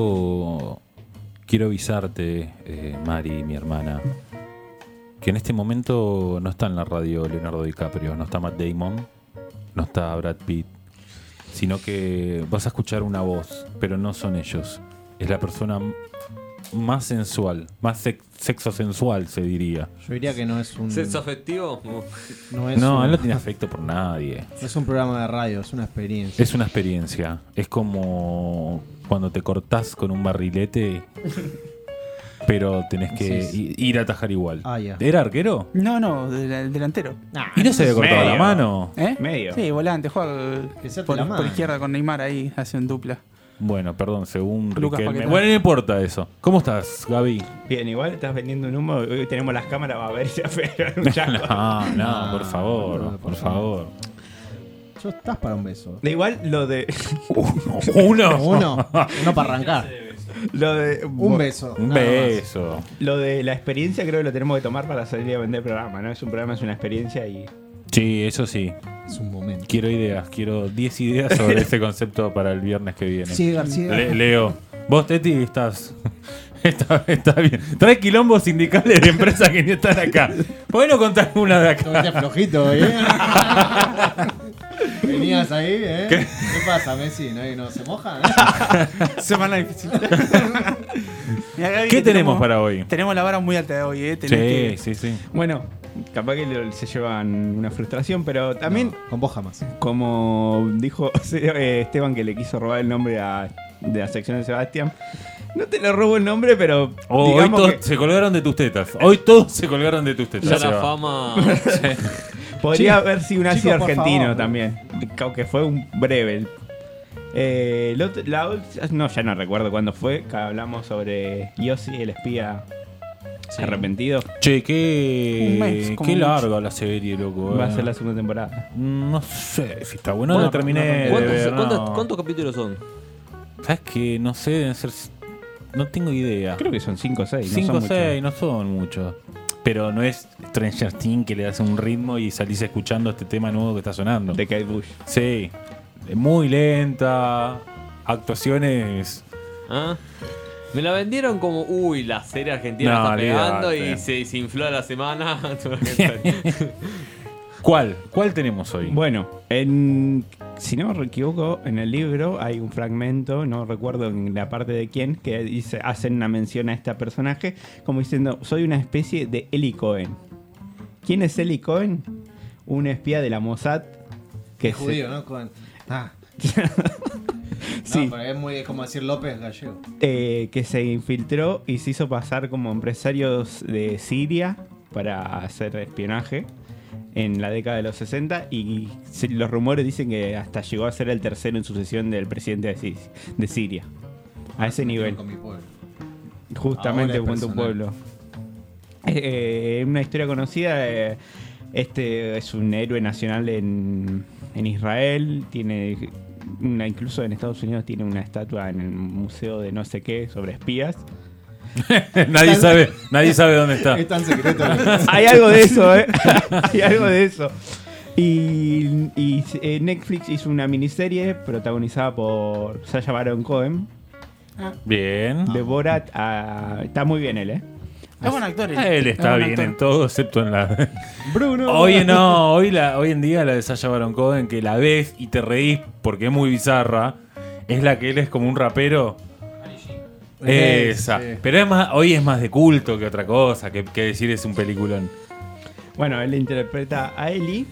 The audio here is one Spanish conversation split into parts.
quiero, avisarte, eh, Mari, mi hermana, que en este momento no está en la radio Leonardo DiCaprio, no está Matt Damon, no está Brad Pitt, sino que vas a escuchar una voz, pero no son ellos. Es la persona más sensual, más sex- sexo sensual, se diría. Yo diría que no es un. ¿Sexo afectivo? No es, No, un, él no tiene afecto por nadie. no es un programa de radio, es una experiencia. Es una experiencia. Es como cuando te cortás con un barrilete, pero tenés que Sí, ir a atajar igual. Ah. ¿Era arquero? No, no, del del delantero. ¿Y no se había cortado la mano? ¿Eh? Medio. Sí, volante, juega por, la por izquierda con Neymar ahí, hace un dupla. Bueno, perdón, según Lucas Riquelme. Paquetá. Bueno, no importa eso. ¿Cómo estás, Gaby? Bien, igual estás vendiendo un humo. Hoy tenemos las cámaras, va a ver si un chaco. No, no, No, por favor, por por favor. Yo estás para un beso. De igual lo de. Uno. Uno, uno para arrancar. Lo de. Un beso. Un más. beso. Lo de la experiencia creo que lo tenemos que tomar para salir a vender programa, ¿no? Es un programa, es una experiencia y. Sí, eso sí. Es un momento. Quiero ideas, quiero 10 ideas sobre ese concepto para el viernes que viene. Sí, García. Le- Leo, vos, Teti, estás. Está, está bien. Trae quilombos sindicales de empresas que ni están acá. ¿Por qué no contás una de acá? Estuviste flojito, ¿eh? Venías ahí, ¿eh? ¿Qué, pasa, Messi? ¿No, no se moja? Semana difícil. Mirá, Gaby, ¿Qué tenemos para hoy? Tenemos la vara muy alta de hoy, ¿eh? Tenés Sí, que- sí, sí. Bueno, capaz que lo- se llevan una frustración, pero también, Con vos jamás. como dijo eh, Esteban que le quiso robar el nombre a, de la sección de Sebastián, no te le robo el nombre, pero Hoy digamos todos que se colgaron de tus tetas. Hoy todos se colgaron de tus tetas. Ya la fama. podría haber sido un por argentino favor. también, aunque fue un breve. Eh, el otro- la ult- no, ya no recuerdo cuándo fue, que hablamos sobre Yossi, el espía arrepentido. Che, qué, mes, qué larga la serie, loco. Va a eh. ser la segunda temporada. No sé si está bueno. Bueno, la terminé de ¿Cuántos, ver, cuántos- no. cuántos capítulos son? ¿Sabes qué? No sé, deben ser. No tengo idea. Creo que son 5 o 6. 5 o 6, no son muchos. Pero no es Stranger Things que le das un ritmo y salís escuchando este tema nuevo que está sonando. De Kate Bush. Sí. Muy lenta. Actuaciones. ¿Ah? Me la vendieron como, uy, la serie argentina No, está pegando olvidate. y se, se infló a la semana. ¿Cuál? ¿Cuál tenemos hoy? Bueno, en, si no me equivoco, en el libro hay un fragmento, no recuerdo en la parte de quién, que dice, hacen una mención a este personaje como diciendo, soy una especie de Eli Cohen. ¿Quién es Eli Cohen? Un espía de la Mossad que Es se- judío, ¿no? Con... Ah. Sí. No, pero es muy es como decir López Gallego. eh, que se infiltró y se hizo pasar como empresarios de Siria para hacer espionaje en la década de los 60 y los rumores dicen que hasta llegó a ser el tercero en sucesión del presidente de, Si- de Siria. A ese nivel. Con mi pueblo. Justamente es con tu pueblo. Eh, una historia conocida. eh, este es un héroe nacional en, en Israel. Tiene una, incluso en Estados Unidos tiene una estatua en el museo de no sé qué sobre espías. nadie sabe, nadie sabe dónde está. Es tan secreto. Hay algo de eso, ¿eh? Hay algo de eso. Y, y, eh, Netflix hizo una miniserie protagonizada por Sasha Baron Cohen. Bien. De Borat a- Está muy bien él, ¿eh? Es buen actor. Él Es está bien actor. en todo, excepto en la. Bruno. Hoy no, hoy, la, hoy en día la de Sasha Baron Cohen, que la ves y te reís porque es muy bizarra, es la que él es como un rapero. Esa. Sí. Pero es más, hoy es más de culto que otra cosa, que, que decir es un peliculón. Bueno, él interpreta a Ellie,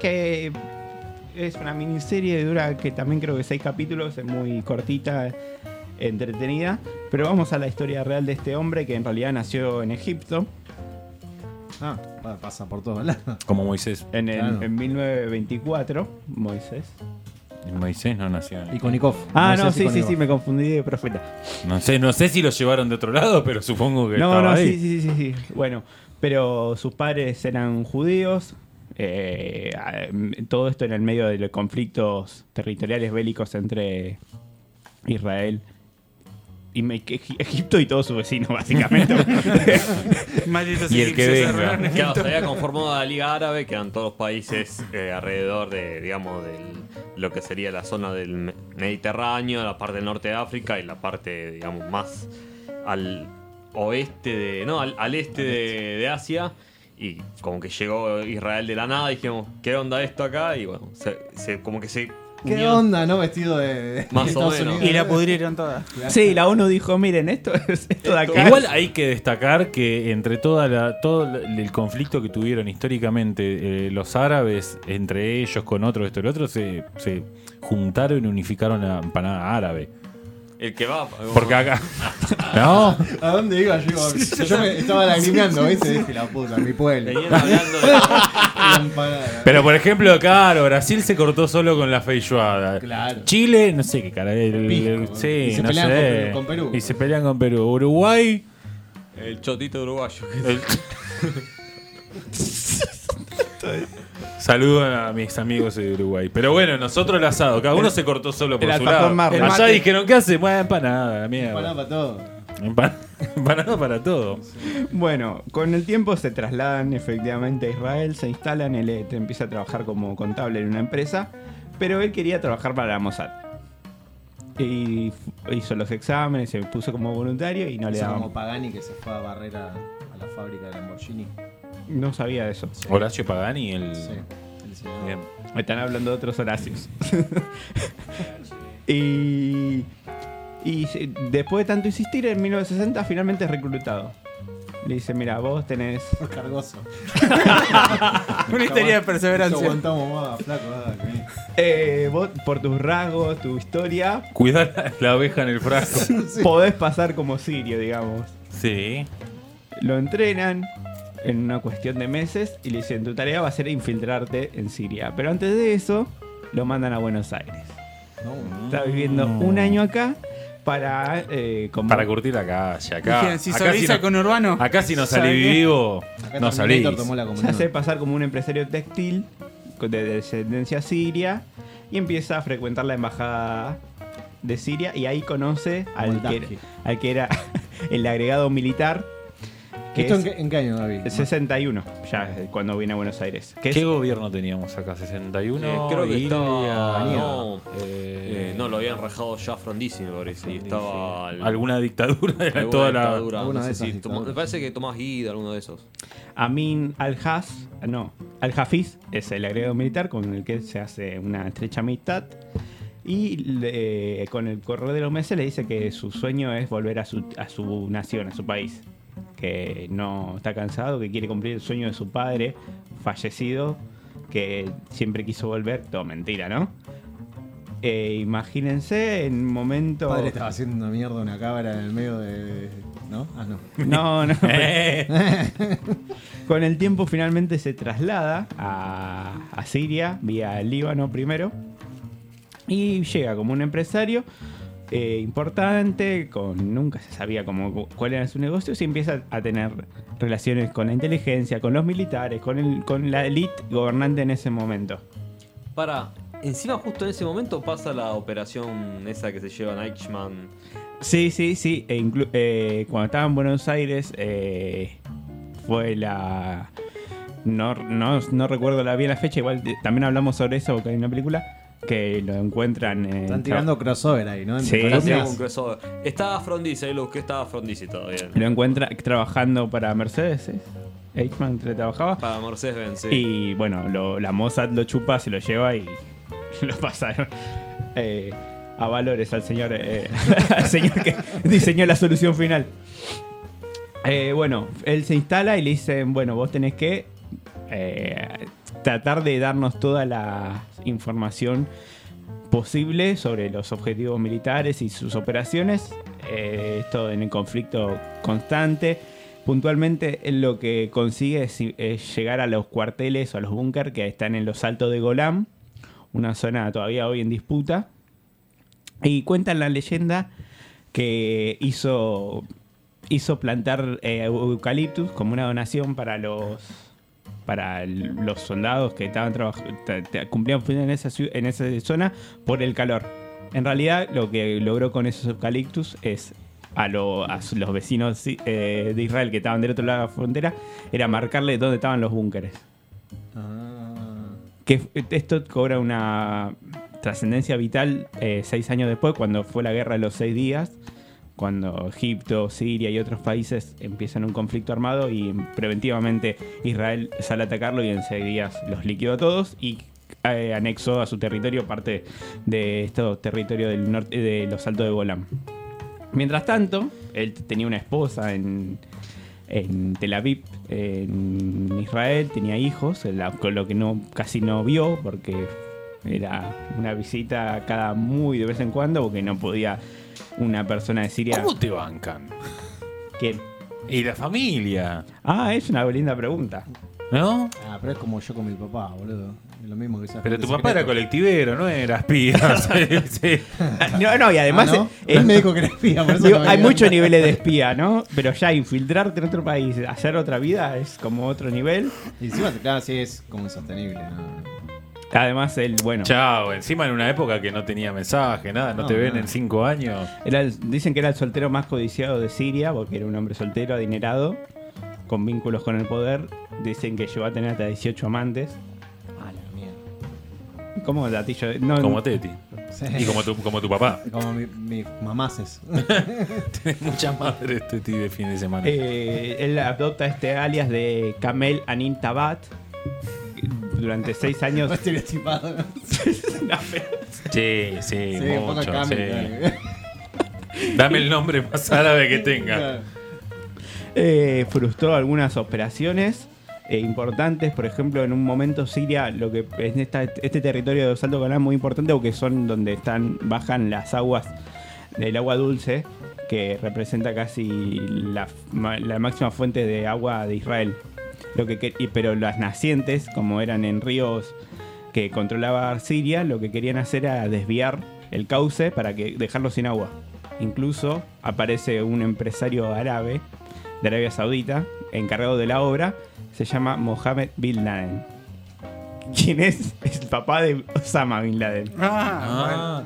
que es una miniserie, dura que también creo que seis capítulos, es muy cortita, entretenida. Pero vamos a la historia real de este hombre que en realidad nació en Egipto Ah, pa- pasa por todos lados. Como Moisés. en, el- Claro. en 1924, Moisés. Y Moisés no nació. Y Konikov. Ah, Moisés no, sí, sí, sí, me confundí de profeta. No sé, no sé si lo llevaron de otro lado, pero supongo que No, estaba no, ahí. sí, sí, sí, sí. Bueno, pero sus padres eran judíos. eh, ah, todo esto en el medio de los conflictos territoriales bélicos entre Israel y me- que- Egipto y todos sus vecinos, básicamente. Malditos Y el que venga. Claro, se había conformado la Liga Árabe, que eran todos los países eh, alrededor de, digamos, del, lo que sería la zona del Me- Mediterráneo, la parte del norte de África y la parte, digamos, más al oeste de. No, al, al este de, de Asia. Y como que llegó Israel de la nada y dijimos, ¿qué onda esto acá? Y bueno, se, se- como que se. ¿Qué onda, no? Vestido de, de Más o Estados menos. Unidos. Y la pudrieron toda. sí, la ONU dijo, miren, esto es esto de acá. Igual hay que destacar que entre toda la, todo el conflicto que tuvieron históricamente eh, los árabes, entre ellos con otros, esto y lo otro, se, se juntaron y unificaron la empanada árabe. El que va. Porque acá. ¿No? ¿A dónde iba yo? Yo me estaba lagrimeando, ¿viste? Dije, la puta, mi pueblo. Venían hablando de. La empanada. Pero por ejemplo, claro, Brasil se cortó solo con la feijoada. Claro. Chile, no sé qué cara. el- Pisco. sí, Y se no pelean sé. con Perú, con Perú. Y se pelean con Perú. Uruguay. El chotito uruguayo. el- Saludos a mis amigos de Uruguay. Pero bueno, nosotros el asado, cada uno se cortó solo por el su lado. marro. El Allá mate. dijeron, ¿qué hace? Bueno, empanada, la mierda. Empanada para todo. Empan- Empanada para todo. Bueno, con el tiempo se trasladan efectivamente a Israel, se instalan, él eh, empieza a trabajar como contable en una empresa, pero él quería trabajar para la Mossad. Y hizo los exámenes, se puso como voluntario y no le daban. como Pagani que se fue a barrer a, a la fábrica de Lamborghini. No sabía de eso. Horacio Pagani, el. Sí. el señor. Bien. Están hablando de otros Horacios. y, y después de tanto insistir, en 1960 finalmente es reclutado. Le dice, mira, vos tenés... Cargoso. Una historia de No perseverancia. aguantamos más, flaco. eh, vos, por tus rasgos, tu historia, Cuidar la, la oveja en el frasco. podés pasar como sirio, digamos. Sí. Lo entrenan en una cuestión de meses y le dicen, tu tarea va a ser infiltrarte en Siria. Pero antes de eso, lo mandan a Buenos Aires. No, Está viviendo un año acá para... eh, como- Para curtir la calle. Acá. Si acá no- con Urbano. Acá si no salí vivo, Acá no salí. Se hace pasar como un empresario textil de descendencia siria y empieza a frecuentar la embajada de Siria y ahí conoce al que, al que era el agregado militar que ¿Esto en qué, en qué año, David? el 61 ya eh, cuando viene a Buenos Aires ¿Qué gobierno teníamos acá? ¿61? Eh, creo que estaba. No, eh, eh, no, lo habían rajado ya Frondizi, me parece. Y estaba. el- ¿Alguna dictadura? Alguna toda la... dictadura, Alguna no de sé si me parece que Tomás Guida, alguno de esos. Amin al-Haz no al-Hafiz es el agregado militar con el que se hace una estrecha amistad y le- con el correr de los meses le dice que su sueño es volver a su, a su nación, a su país. Que no está cansado, que quiere cumplir el sueño de su padre fallecido, que siempre quiso volver. Todo mentira, ¿no? Eh, imagínense en un momento. Padre estaba haciendo una mierda una cámara en el medio de. ¿No? Ah, no. No, no. Con el tiempo finalmente se traslada a, a Siria, vía Líbano primero, y llega como un empresario eh, importante, con nunca se sabía cómo, cuál era su negocio, y empieza a tener relaciones con la inteligencia, con los militares, con, el, con la élite gobernante en ese momento. Para. Encima, justo en ese momento pasa la operación esa que se lleva a Eichmann. Sí, sí, sí. e eh, cuando estaba en Buenos Aires eh, fue la... No, no, no recuerdo la, bien la fecha, igual también hablamos sobre eso porque hay una película que lo encuentran... eh, Están tirando crossover ahí, ¿no? Entre Sí, un crossover. Estaba Frondizi, ahí lo busqué, estaba Frondizi todavía. Lo encuentra trabajando para Mercedes, ¿eh? Eichmann que trabajaba. Para Mercedes-Benz, sí. Y bueno, lo- la Mossad lo chupa, se lo lleva y lo pasaron eh, a valores al señor, eh, al señor que diseñó la solución final. Eh, bueno, él se instala y le dicen, bueno, vos tenés que eh, tratar de darnos toda la información posible sobre los objetivos militares y sus operaciones. Eh, esto en el conflicto constante. Puntualmente, él lo que consigue es, llegar a los cuarteles o a los búnker que están en los altos de Golán, una zona todavía hoy en disputa. Y cuentan la leyenda que hizo, hizo plantar eh, eucaliptus como una donación para los para el- los soldados que estaban cumplían en esa, en esa zona por el calor. En realidad, lo que logró con esos eucaliptus es a, lo- a su- los vecinos eh, de Israel que estaban del otro lado de la frontera era marcarle dónde estaban los búnkeres. Ah. Que esto cobra una trascendencia vital eh, seis años después, cuando fue la guerra de los seis días, cuando Egipto, Siria y otros países empiezan un conflicto armado y preventivamente Israel sale a atacarlo y en seis días los liquidó a todos y eh, anexó a su territorio parte de estos territorios del norte de los Altos de Golán. Mientras tanto, él tenía una esposa en, en Tel Aviv, en Israel, tenía hijos, con lo que no casi no vio porque era una visita cada muy de vez en cuando porque no podía una persona de Siria ¿Cómo te bancan? que Y la familia, Ah, es una linda pregunta. ¿no? Ah, pero es como yo con mi papá, boludo. Es lo mismo que esa Pero tu papá era colectivero, no era espía. Sí, sí. No, no, y además Ah, ¿no? eh, Él me dijo que era espía, por eso digo, no me hay muchos niveles de espía, ¿no? Pero ya infiltrarte en otro país, hacer otra vida es como otro nivel. Y encima, claro, sí es como insostenible. ¿no? Además, él, bueno, Chao, encima en una época que no tenía mensaje, nada, no, No, te ven en cinco años. era el- dicen que era el soltero más codiciado de Siria porque era un hombre soltero, adinerado, con vínculos con el poder. Dicen que llegó a tener hasta 18 amantes. Ah, la mierda. ¿Cómo datillo? No, Como Teti. Sí. Y como tu, como tu papá. Como mi, mi mamaces. Tenés mucha madre Teti de fin de semana. Eh, él adopta este alias de Kamel Anin Tabat. Durante seis años. Sí, sí, Sí, un poco mucho. cambio, sí. Dame el nombre más árabe que tenga. Eh, frustró algunas operaciones eh, importantes. Por ejemplo, en un momento Siria, lo que esta- este territorio de Golán es muy importante porque son donde están bajan las aguas del agua dulce, que representa casi la, ma- la máxima fuente de agua de Israel. Lo que, y- pero las nacientes, como eran en ríos que controlaba Siria, lo que querían hacer era desviar el cauce para que dejarlo sin agua. Incluso aparece un empresario árabe de Arabia Saudita encargado de la obra, se llama Mohammed Bin Laden. ¿Quién es? Es el papá de Osama Bin Laden. Ah,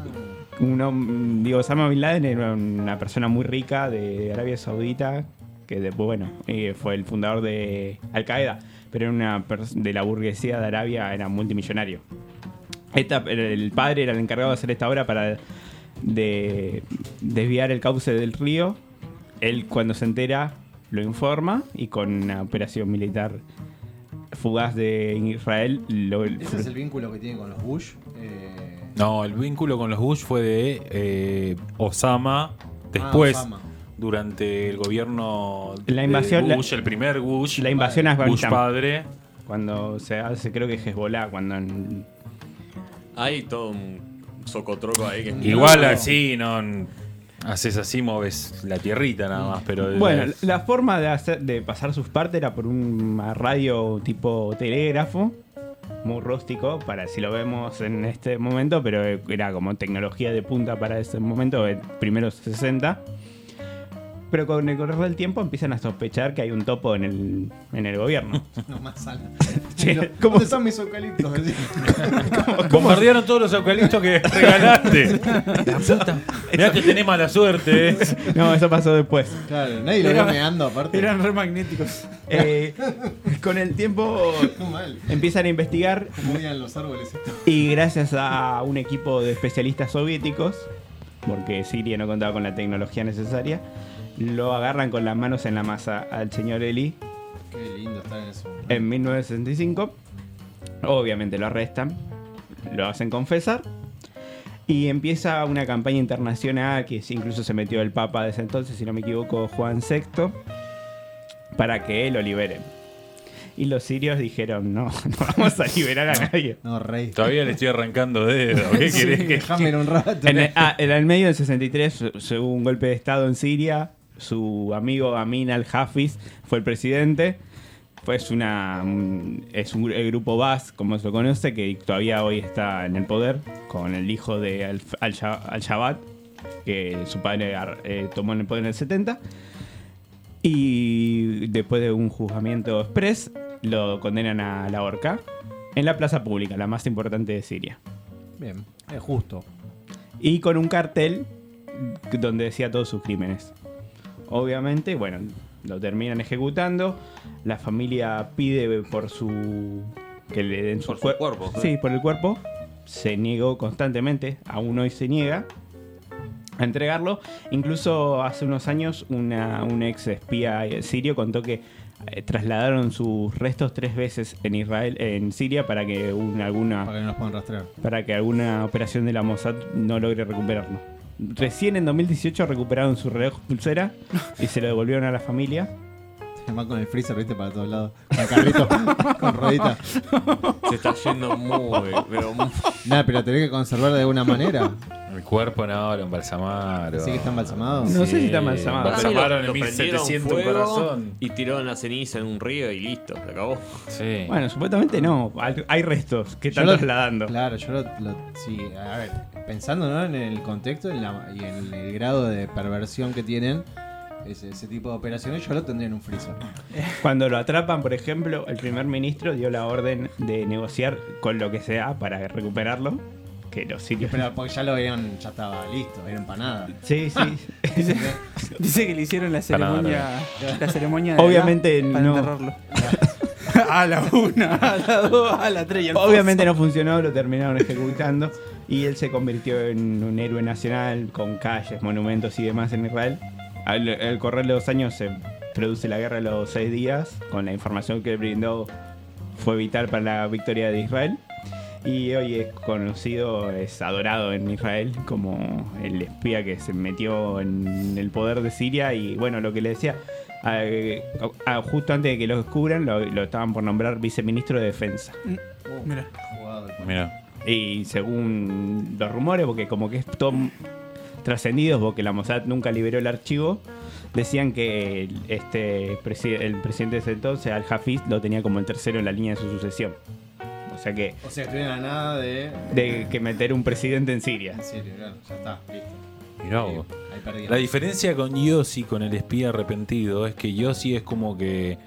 Un hom- digo, Osama Bin Laden era una persona muy rica de Arabia Saudita, que después, bueno, eh, fue el fundador de Al Qaeda, pero era una de la burguesía de Arabia, era multimillonario. Esta- el padre era el encargado de hacer esta obra para de desviar el cauce del río. Él cuando se entera lo informa y con una operación militar fugaz de Israel lo, Ese es el vínculo que tiene con los Bush. Eh, no, el vínculo con los Bush fue de eh, Osama después. Ah, Osama. Durante el gobierno La invasión- de Bush, el primer Bush, la invasión a Bush padre, cuando se hace creo que es Hezbollah cuando en- Hay todo un socotroco ahí que es igual así no haces así moves la tierrita nada más, pero Bueno, la forma de, hacer, de pasar sus partes era por una radio tipo telégrafo, muy rústico, para si lo vemos en este momento, pero era como tecnología de punta para ese momento, eh, primeros 60. Pero con el correr del tiempo empiezan a sospechar que hay un topo en el, en el gobierno. No más sala. Che, ¿cómo- ¿Dónde están mis eucaliptos? bombardearon todos los eucaliptos que regalaste. la puta. Mirá que tenés mala suerte. eh. No, eso pasó después. Claro, nadie lo Era- vio meando aparte. eran re magnéticos. Eh, con el tiempo mal. empiezan a investigar Movían los árboles. estos. Y gracias a un equipo de especialistas soviéticos, porque Siria no contaba con la tecnología necesaria, lo agarran con las manos en la masa al señor Eli Qué lindo estar en eso. en 1965. Obviamente lo arrestan, lo hacen confesar y empieza una campaña internacional que incluso se metió el Papa de ese entonces, si no me equivoco, Juan VI, para que lo liberen. Y los sirios dijeron, no, no vamos a liberar a nadie. No, rey. Todavía le estoy arrancando dedo. ¿Qué Sí, querés que Déjame en un rato. En el, ah, en el medio del 63 se- se hubo un golpe de estado en Siria. Su amigo Amin al-Hafiz fue el presidente. Pues una un- es un, el grupo Bas, como se lo conoce, que todavía hoy está en el poder con el hijo de Al- Al-Sha- Al-Shabaab, que su padre eh, tomó el poder en el 70. Y después de un juzgamiento express, lo condenan a la horca en la plaza pública, la más importante de Siria Bien, es justo. y con un cartel donde decía todos sus crímenes. Obviamente, bueno, lo terminan ejecutando. La familia pide por su. que le den su, Por su cuer- cuerpo. Sí, por el cuerpo. Se negó constantemente, aún hoy se niega a entregarlo. Incluso hace unos años una, un ex espía sirio contó que eh, trasladaron sus restos tres veces en Israel, en Siria, para que una, alguna Para que no nos puedan rastrear. para que alguna operación de la Mossad no logre recuperarlo. Recién en 2018 recuperaron su reloj pulsera y se lo devolvieron a la familia. Además con el freezer, viste, para todos lados. Con carrito, con ruedita. Se está yendo muy, pero muy- Nada, pero tenés que conservar de alguna manera. El cuerpo no, lo embalsamaron. Así que está embalsamado. No sé si está embalsamado. Mí Embalsamaron en lo prendieron 1700 un corazón. Y tiraron la ceniza en un río y listo, se acabó. Sí. Bueno, supuestamente no. Hay- Hay restos que están Yo lo- trasladando. Claro, yo lo, lo- sí, a ver, pensando ¿no? en el contexto en la- y en el grado de perversión que tienen ese, ese tipo de operaciones, yo lo tendría en un freezer. Cuando lo atrapan, por ejemplo, el primer ministro dio la orden de negociar con lo que sea para recuperarlo. Que los sirios. Pero porque ya lo habían, ya estaba listo, era empanada. Sí, sí. Dice, dice que le hicieron la ceremonia. La ceremonia de Obviamente Alá para no. enterrarlo. a la una, a la dos, a la tres y al Obviamente no funcionó, lo terminaron ejecutando y él se convirtió en un héroe nacional con calles, monumentos y demás en Israel. Al, al correr de los años se produce la guerra de los seis días, con la información que brindó fue vital para la victoria de Israel. Y hoy es conocido, es adorado en Israel como el espía que se metió en el poder de Siria. Y bueno, lo que le decía, eh, ah, justo antes de que lo descubran, lo, lo estaban por nombrar viceministro de defensa. Mira. Jugado. Mira. Y según los rumores, porque como que es todo trascendido, porque la Mossad nunca liberó el archivo, decían que el- este presi- el presidente de ese entonces, Al-Hafiz, lo tenía como el tercero en la línea de su sucesión. O sea que, O sea, estuvieron a nada de. de que meter un presidente en Siria. En serio, claro, ya está, listo. Mirá vos. Ahí. La diferencia con Yossi, con el espía arrepentido, es que Yossi es como que.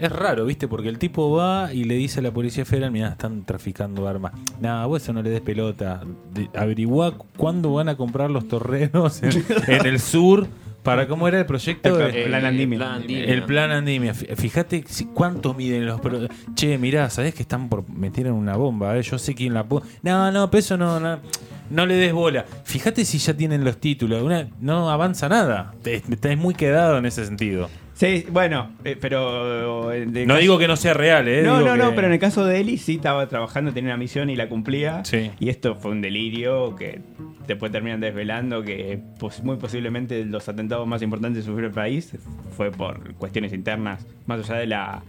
Es raro, ¿viste? Porque el tipo va y le dice a la policía federal: Mirá, están traficando armas. Nada, vos eso no le des pelota. De- averiguá cuándo van a comprar los torrenos en, en el sur. Para cómo era el proyecto. El plan Andimia. plan Andimia. El plan Andimia. Fí- Fíjate si- cuánto miden los. pro- Che, mirá, ¿sabés que están por meter en una bomba? eh? Yo sé quién la puso. No, no, pero eso no, no. no le des bola. Fíjate si ya tienen los títulos. Una- no avanza nada. Te- Estás muy quedado en ese sentido. Sí, bueno, eh, pero... eh, de No caso- digo que no sea real, ¿eh? No, Digo no, no, que- pero en el caso de Eli sí estaba trabajando, tenía una misión y la cumplía. Sí. Y esto fue un delirio que después terminan desvelando que pos- muy posiblemente los atentados más importantes que sufrió el país fue por cuestiones internas, más allá de la,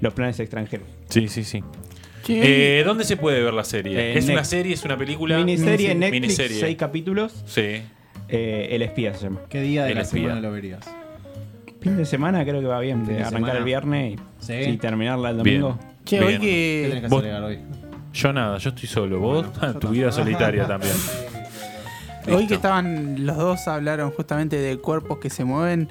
los planes extranjeros. Sí, sí, sí. Eh, ¿Dónde se puede ver la serie? Eh, ¿Es Next. una serie? ¿Es una película? Miniserie en Miniserie. Netflix, Miniserie. seis capítulos. Sí. eh, el espía se llama. ¿Qué día de El la espía. semana lo verías? Fin de semana creo que va bien, de arrancar semana. el viernes y, Sí. y terminarla el Bien. domingo. che, Bien. hoy ¿Qué tenés que. Vos- hoy? Yo nada, yo estoy solo. Vos, tu vida solitaria también. Hoy que estaban los dos hablaron justamente de cuerpos que se mueven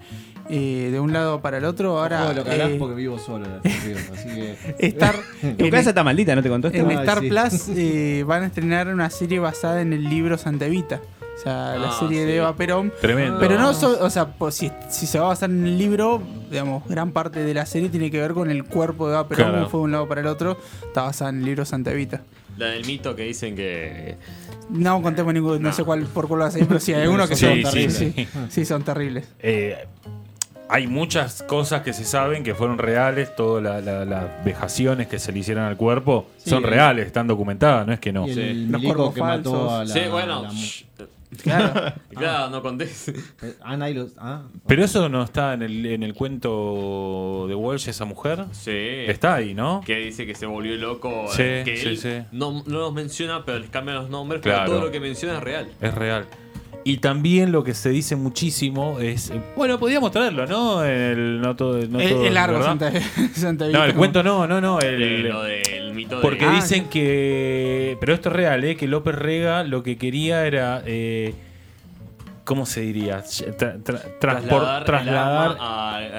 eh, de un lado para el otro. Ahora lo que eh, porque vivo solo, así que. Star, Tu casa está maldita, ¿no te contó esto? en Ay, Star sí. Plus eh, van a estrenar una serie basada en el libro Santa Evita. O sea, la serie sí. de Eva Perón. Tremendo. Pero no, so- o sea, pues, si, si se va a basar en el libro, digamos, gran parte de la serie tiene que ver con el cuerpo de Eva Perón, Claro. fue de un lado para el otro. Está basada en el libro Santa Evita. La del mito que dicen que. No contemos ningún, no, sé cuál por cuál va a ser, pero sí, hay algunos que Sí, son sí, terribles. sí. Sí, sí, son terribles. Eh, hay muchas cosas que se saben que fueron reales, todas la- la- las vejaciones que se le hicieron al cuerpo Sí, son reales, están documentadas, no es que no. Y el, Sí. Los que mató falsos. a la. sí, bueno. Claro. Claro, no conté. ah, nadie lo- ah, Pero eso no está en el, en el cuento de Walsh, esa mujer. Sí. Está ahí, ¿no? Que dice que se volvió loco. Sí, eh, que sí, él sí. No, no los menciona, pero les cambian los nombres. Claro. Pero todo lo que menciona es real. Es real. Y también lo que se dice muchísimo es. Bueno, podríamos traerlo, ¿no? En el, no todo, no todo, es largo. Santa, Santa. No, el cuento no, no, no. el- lo del mito Porque de. Ah, dicen que. Pero esto es real, ¿eh? Que López Rega lo que quería era. eh, ¿Cómo se diría? Tra- tra- transpor- trasladar, el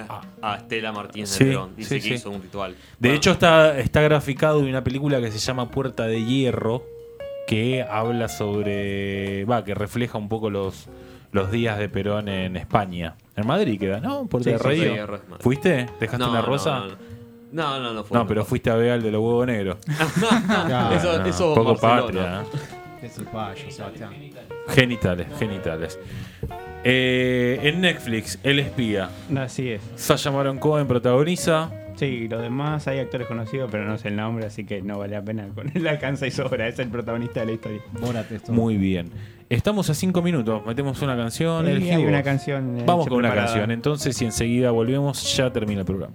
a, a Estela Martínez Sí, de Perón. Dice sí, que sí. hizo un ritual. De Bueno, hecho, está, está graficado en una película que se llama Puerta de Hierro, que habla sobre. Va, que refleja un poco los, los días de Perón en España. En Madrid queda, ¿no? Por Sí, el sí, radio. sí, es Madrid. ¿Fuiste? ¿Dejaste No, una no, rosa? No, no, no, no, fue No, pero fuiste a ver al de los huevos negros. Claro, Eso, No, eso poco Barcelona. patria. ¿eh? Qué cipayo, Sebastián. Genitales, genitales. Eh, en Netflix, El Espía. Así es. Sasha Baron Cohen protagoniza. Sí, los demás hay actores conocidos, pero no sé el nombre, así que no vale la pena. Con él alcanza y sobra, es el protagonista de la historia. Borat esto. Muy bien. Estamos a cinco minutos. Metemos una canción. Sí, elegimos. hay una canción. eh, Vamos con una canción entonces y enseguida volvemos. Ya termina el programa.